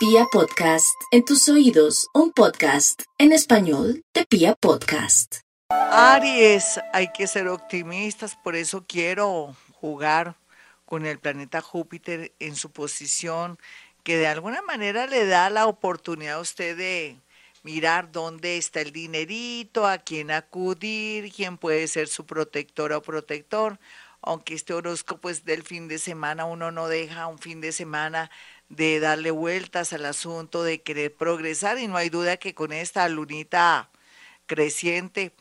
Pia Podcast, en tus oídos, un podcast en español de Pia Podcast. Aries, hay que ser optimistas, por eso quiero jugar con el planeta Júpiter en su posición, que de alguna manera le da la oportunidad a usted de mirar dónde está el dinerito, a quién acudir, quién puede ser su protectora o protector. Aunque este horóscopo es del fin de semana, uno no deja un fin de semana de darle vueltas al asunto, de querer progresar y no hay duda que con esta lunita creciente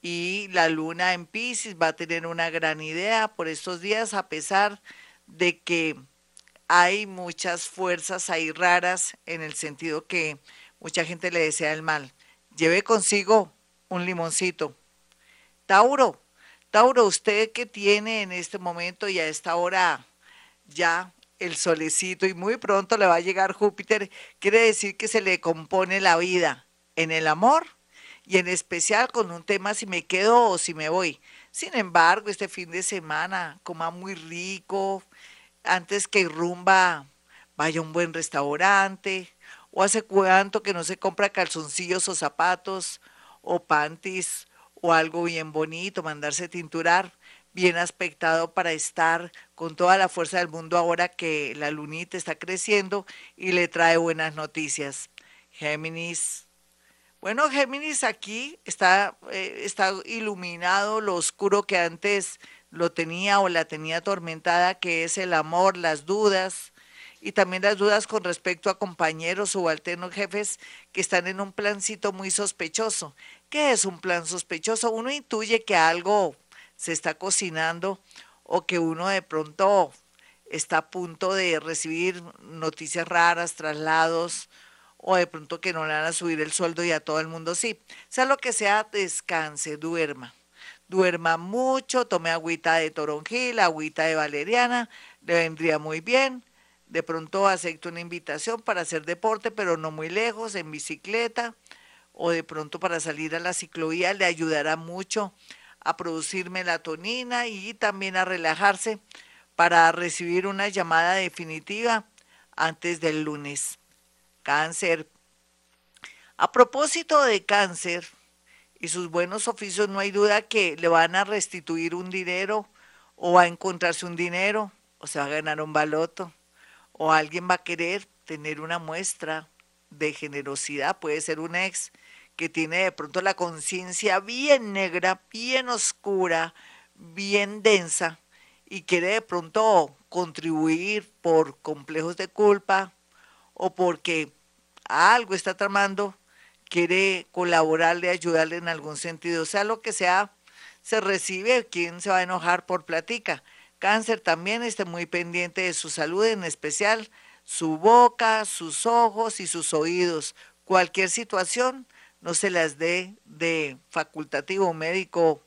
y la luna en Pisces va a tener una gran idea por estos días a pesar de que hay muchas fuerzas ahí raras en el sentido que mucha gente le desea el mal. Lleve consigo un limoncito. Tauro, Tauro, usted que tiene en este momento y a esta hora ya el solecito y muy pronto le va a llegar Júpiter, quiere decir que se le compone la vida en el amor y en especial con un tema si me quedo o si me voy. Sin embargo, este fin de semana coma muy rico, antes que rumba vaya a un buen restaurante, o hace cuánto que no se compra calzoncillos o zapatos o panties o algo bien bonito, mandarse tinturar bien aspectado para estar con toda la fuerza del mundo ahora que la lunita está creciendo y le trae buenas noticias. Géminis. Bueno, Géminis aquí está, eh, está iluminado lo oscuro que antes lo tenía o la tenía atormentada, que es el amor, las dudas y también las dudas con respecto a compañeros subalternos jefes que están en un plancito muy sospechoso. ¿Qué es un plan sospechoso? Uno intuye que algo se está cocinando o que uno de pronto está a punto de recibir noticias raras, traslados, o de pronto que no le van a subir el sueldo y a todo el mundo sí. Sea lo que sea, descanse, duerma. Duerma mucho, tome agüita de toronjil, agüita de valeriana, le vendría muy bien. De pronto acepte una invitación para hacer deporte, pero no muy lejos, en bicicleta, o de pronto para salir a la ciclovía, le ayudará mucho a producir melatonina y también a relajarse para recibir una llamada definitiva antes del lunes. Cáncer. A propósito de cáncer y sus buenos oficios, no hay duda que le van a restituir un dinero o va a encontrarse un dinero o se va a ganar un baloto o alguien va a querer tener una muestra de generosidad, puede ser un ex tiene de pronto la conciencia bien negra, bien oscura, bien densa y quiere de pronto contribuir por complejos de culpa o porque algo está tramando, quiere colaborarle, ayudarle en algún sentido, sea lo que sea, se recibe, ¿quién se va a enojar por platica? Cáncer también esté muy pendiente de su salud, en especial su boca, sus ojos y sus oídos. Cualquier situación no se las dé de facultativo médico,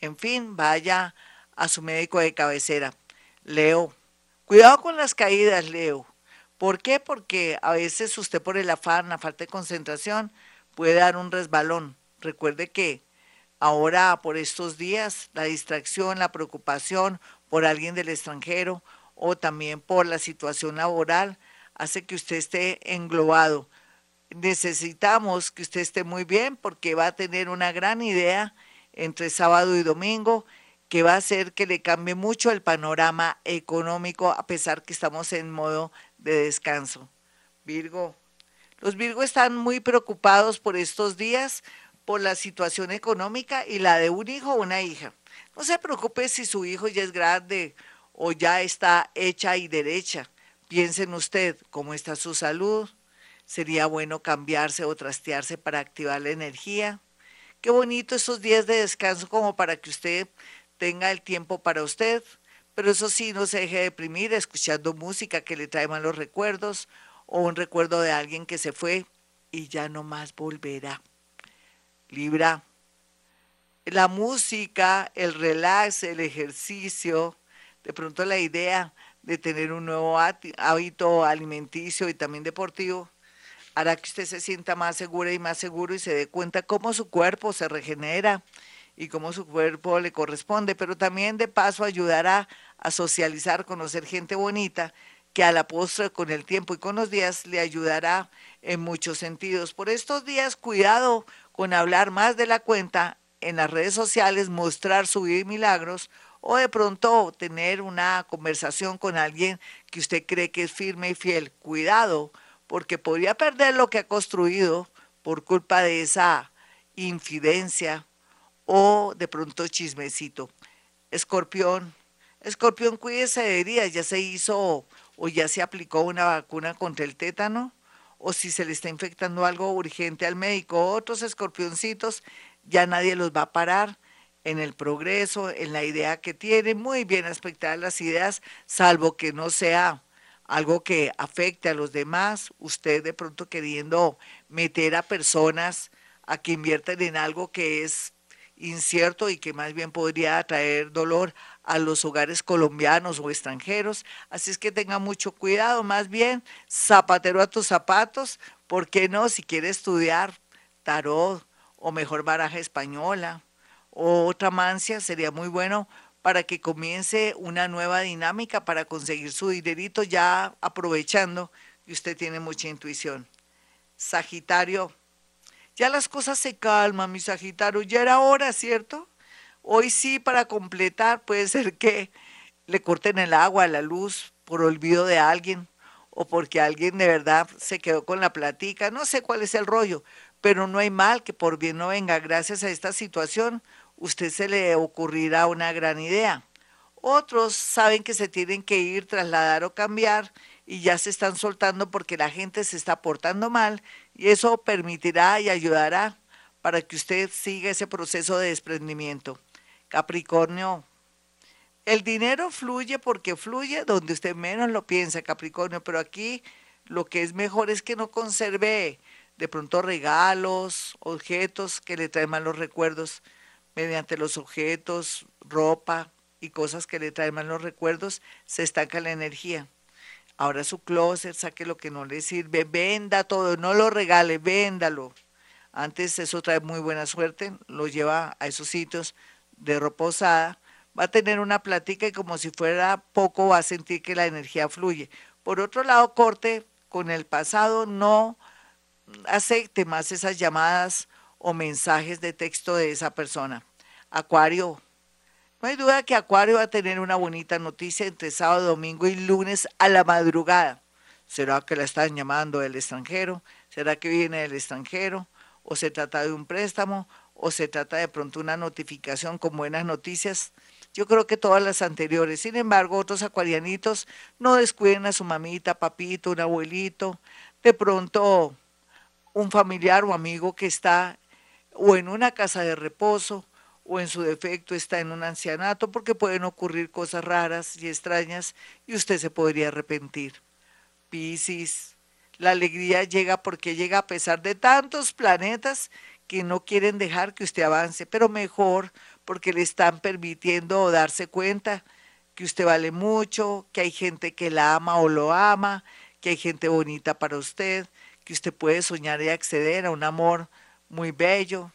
en fin, vaya a su médico de cabecera. Leo, cuidado con las caídas, Leo. ¿Por qué? Porque a veces usted por el afán, la falta de concentración, puede dar un resbalón. Recuerde que ahora por estos días la distracción, la preocupación por alguien del extranjero o también por la situación laboral hace que usted esté englobado necesitamos que usted esté muy bien porque va a tener una gran idea entre sábado y domingo que va a hacer que le cambie mucho el panorama económico a pesar que estamos en modo de descanso. Virgo, los Virgo están muy preocupados por estos días por la situación económica y la de un hijo o una hija. No se preocupe si su hijo ya es grande o ya está hecha y derecha. Piensen usted cómo está su salud, sería bueno cambiarse o trastearse para activar la energía. Qué bonito esos días de descanso como para que usted tenga el tiempo para usted, pero eso sí, no se deje deprimir escuchando música que le trae malos recuerdos o un recuerdo de alguien que se fue y ya no más volverá. Libra, la música, el relax, el ejercicio, de pronto la idea de tener un nuevo hábito alimenticio y también deportivo, hará que usted se sienta más segura y más seguro y se dé cuenta cómo su cuerpo se regenera y cómo su cuerpo le corresponde, pero también de paso ayudará a socializar, conocer gente bonita que a la postre con el tiempo y con los días le ayudará en muchos sentidos. Por estos días, cuidado con hablar más de la cuenta en las redes sociales, mostrar, subir milagros o de pronto tener una conversación con alguien que usted cree que es firme y fiel. Cuidado, porque podría perder lo que ha construido por culpa de esa infidencia o de pronto chismecito. Escorpión, escorpión, cuídese de heridas, ya se hizo o ya se aplicó una vacuna contra el tétano o si se le está infectando algo urgente al médico. Otros escorpioncitos ya nadie los va a parar en el progreso, en la idea que tiene, muy bien aspectadas las ideas, salvo que no sea algo que afecte a los demás, usted de pronto queriendo meter a personas a que inviertan en algo que es incierto y que más bien podría traer dolor a los hogares colombianos o extranjeros. Así es que tenga mucho cuidado, más bien zapatero a tus zapatos, ¿por qué no? Si quiere estudiar tarot o mejor baraja española o otra mancia, sería muy bueno para que comience una nueva dinámica para conseguir su dinerito ya aprovechando que usted tiene mucha intuición. Sagitario, ya las cosas se calman, mi Sagitario, ya era hora, ¿cierto? Hoy sí, para completar, puede ser que le corten el agua, la luz, por olvido de alguien o porque alguien de verdad se quedó con la platica, no sé cuál es el rollo, pero no hay mal que por bien no venga. Gracias a esta situación, usted se le ocurrirá una gran idea. Otros saben que se tienen que ir, trasladar o cambiar y ya se están soltando porque la gente se está portando mal y eso permitirá y ayudará para que usted siga ese proceso de desprendimiento. Capricornio, el dinero fluye porque fluye donde usted menos lo piensa, Capricornio, pero aquí lo que es mejor es que no conserve de pronto regalos, objetos que le traen malos recuerdos mediante los objetos, ropa y cosas que le traen malos recuerdos, se estanca la energía. Ahora su closet, saque lo que no le sirve, venda todo, no lo regale, véndalo. Antes eso trae muy buena suerte, lo lleva a esos sitios de ropa usada, va a tener una plática y como si fuera poco va a sentir que la energía fluye. Por otro lado, corte con el pasado, no acepte más esas llamadas o mensajes de texto de esa persona. Acuario, no hay duda que Acuario va a tener una bonita noticia entre sábado, domingo y lunes a la madrugada. ¿Será que la están llamando del extranjero? ¿Será que viene del extranjero? ¿O se trata de un préstamo? ¿O se trata de pronto una notificación con buenas noticias? Yo creo que todas las anteriores. Sin embargo, otros acuarianitos no descuiden a su mamita, papito, un abuelito, de pronto un familiar o amigo que está o en una casa de reposo o en su defecto está en un ancianato porque pueden ocurrir cosas raras y extrañas y usted se podría arrepentir. Piscis, la alegría llega porque llega a pesar de tantos planetas que no quieren dejar que usted avance, pero mejor porque le están permitiendo darse cuenta que usted vale mucho, que hay gente que la ama o lo ama, que hay gente bonita para usted, que usted puede soñar y acceder a un amor muy bello,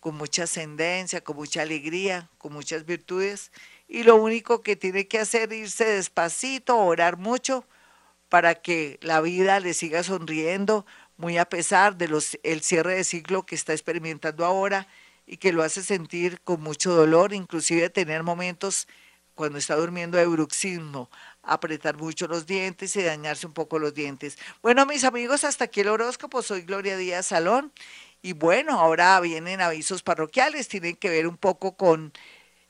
con mucha ascendencia, con mucha alegría, con muchas virtudes. Y lo único que tiene que hacer es irse despacito, orar mucho para que la vida le siga sonriendo, muy a pesar de los, el cierre de ciclo que está experimentando ahora y que lo hace sentir con mucho dolor, inclusive tener momentos cuando está durmiendo de bruxismo, apretar mucho los dientes y dañarse un poco los dientes. Bueno, mis amigos, hasta aquí el horóscopo. Soy Gloria Díaz Salón. Y bueno, ahora vienen avisos parroquiales, tienen que ver un poco con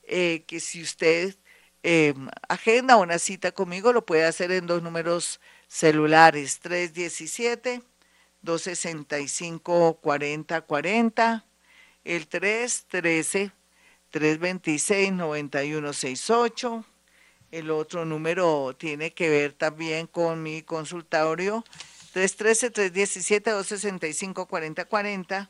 eh, que si usted eh, agenda una cita conmigo, lo puede hacer en dos números celulares, 317-265-4040, el 313-326-9168 el otro número tiene que ver también con mi consultorio 313-317-265-4040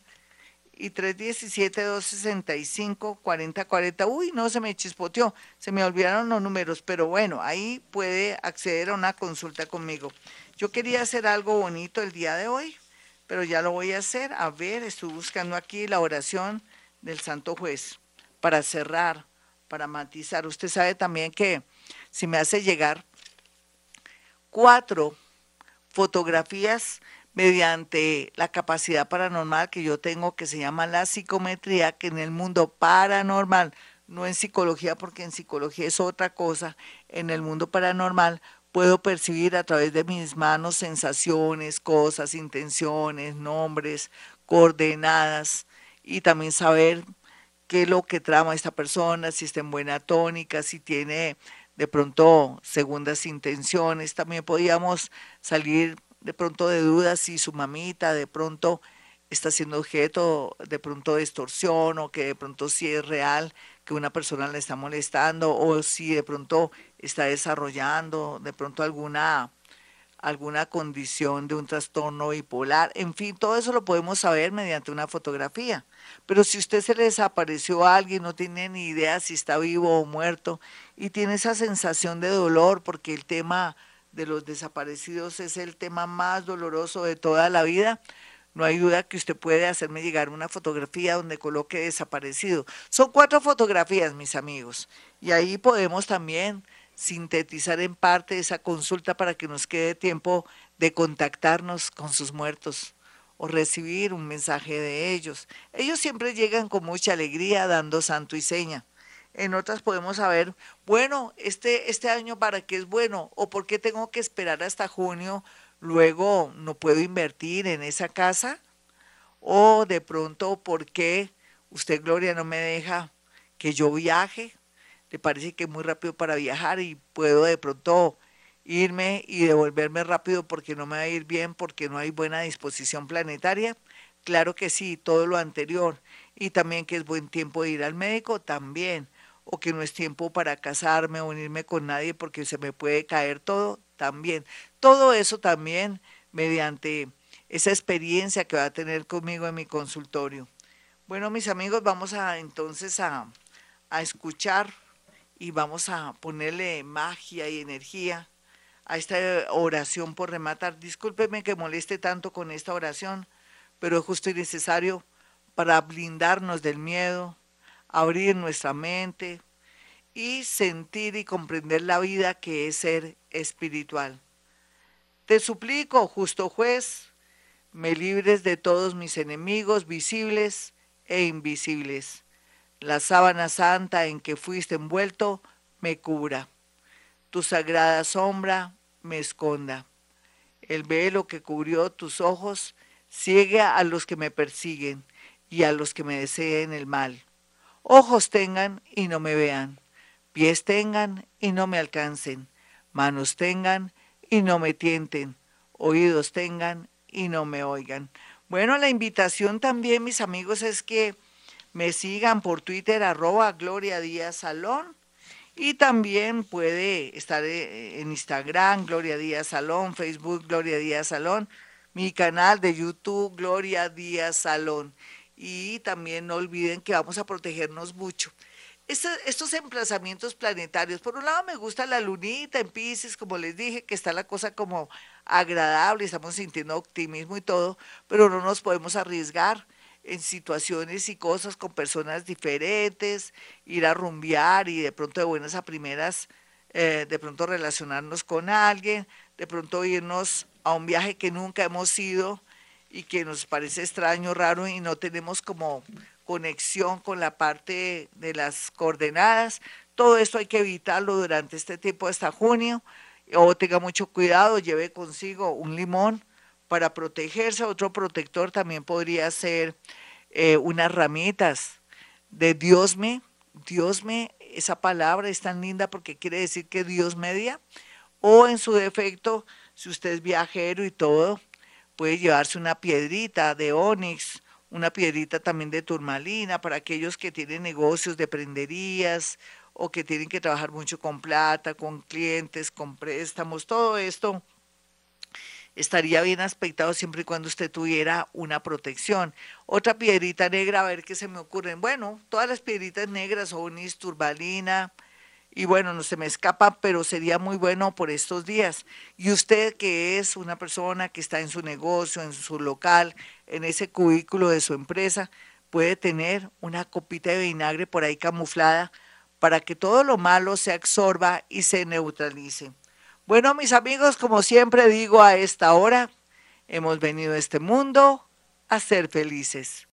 y 317-265-4040. Uy, no, se me chispoteó, se me olvidaron los números, pero bueno, ahí puede acceder a una consulta conmigo. Yo quería hacer algo bonito el día de hoy, pero ya lo voy a hacer. A ver, estoy buscando aquí la oración del Santo Juez para cerrar, para matizar. Usted sabe también que si me hace llegar cuatro fotografías mediante la capacidad paranormal que yo tengo, que se llama la psicometría, que en el mundo paranormal, no en psicología, porque en psicología es otra cosa, en el mundo paranormal puedo percibir a través de mis manos sensaciones, cosas, intenciones, nombres, coordenadas y también saber qué es lo que trama esta persona, si está en buena tónica, si tiene de pronto segundas intenciones. También podíamos salir de pronto de dudas si su mamita de pronto está siendo objeto de pronto de extorsión o que de pronto si es real que una persona le está molestando o si de pronto está desarrollando de pronto alguna alguna condición de un trastorno bipolar, en fin, todo eso lo podemos saber mediante una fotografía. Pero si usted se le desapareció a alguien, no tiene ni idea si está vivo o muerto y tiene esa sensación de dolor porque el tema de los desaparecidos es el tema más doloroso de toda la vida, no hay duda que usted puede hacerme llegar una fotografía donde coloque desaparecido. Son cuatro fotografías, mis amigos, y ahí podemos también sintetizar en parte esa consulta para que nos quede tiempo de contactarnos con sus muertos o recibir un mensaje de ellos. Ellos siempre llegan con mucha alegría dando santo y seña. En otras podemos saber, bueno, este, este año para qué es bueno o por qué tengo que esperar hasta junio, luego no puedo invertir en esa casa o de pronto por qué usted, Gloria, no me deja que yo viaje. Le parece que es muy rápido para viajar y puedo de pronto irme y devolverme rápido porque no me va a ir bien, porque no hay buena disposición planetaria. Claro que sí, todo lo anterior. Y también que es buen tiempo de ir al médico, también o que no es tiempo para casarme o unirme con nadie porque se me puede caer todo, también. Todo eso también mediante esa experiencia que va a tener conmigo en mi consultorio. Bueno, mis amigos, vamos a entonces a, a escuchar y vamos a ponerle magia y energía a esta oración por rematar. Discúlpeme que moleste tanto con esta oración, pero es justo y necesario para blindarnos del miedo, abrir nuestra mente y sentir y comprender la vida que es ser espiritual. Te suplico, justo juez, me libres de todos mis enemigos visibles e invisibles. La sábana santa en que fuiste envuelto me cubra. Tu sagrada sombra me esconda. El velo que cubrió tus ojos ciega a los que me persiguen y a los que me deseen el mal. Ojos tengan y no me vean, pies tengan y no me alcancen, manos tengan y no me tienten, oídos tengan y no me oigan. Bueno, la invitación también, mis amigos, es que me sigan por Twitter, arroba Gloria Díaz Salón. Y también puede estar eh, en Instagram, Gloria Díaz Salón, Facebook, Gloria Díaz Salón, mi canal de YouTube, Gloria Díaz Salón y también no olviden que vamos a protegernos mucho. estos emplazamientos planetarios, por un lado me gusta la lunita en Pisces, como les dije, que está la cosa como agradable, estamos sintiendo optimismo y todo, pero no nos podemos arriesgar en situaciones y cosas con personas diferentes, ir a rumbear y de pronto de buenas a primeras, eh, de pronto relacionarnos con alguien, de pronto irnos a un viaje que nunca hemos ido y que nos parece extraño, raro y no tenemos como conexión con la parte de las coordenadas. Todo esto hay que evitarlo durante este tiempo hasta junio. O tenga mucho cuidado, lleve consigo un limón para protegerse. Otro protector también podría ser eh, unas ramitas de Dios me. Dios me, esa palabra es tan linda porque quiere decir que Dios media. O en su defecto, si usted es viajero y todo, puede llevarse una piedrita de onix, una piedrita también de turmalina para aquellos que tienen negocios de prenderías o que tienen que trabajar mucho con plata, con clientes, con préstamos, todo esto estaría bien aspectado siempre y cuando usted tuviera una protección. Otra piedrita negra, a ver qué se me ocurre. Bueno, todas las piedritas negras, onix, turmalina, y bueno, no se me escapa, pero sería muy bueno por estos días. Y usted que es una persona que está en su negocio, en su local, en ese cubículo de su empresa, puede tener una copita de vinagre por ahí camuflada para que todo lo malo se absorba y se neutralice. Bueno, mis amigos, como siempre digo a esta hora, hemos venido a este mundo a ser felices.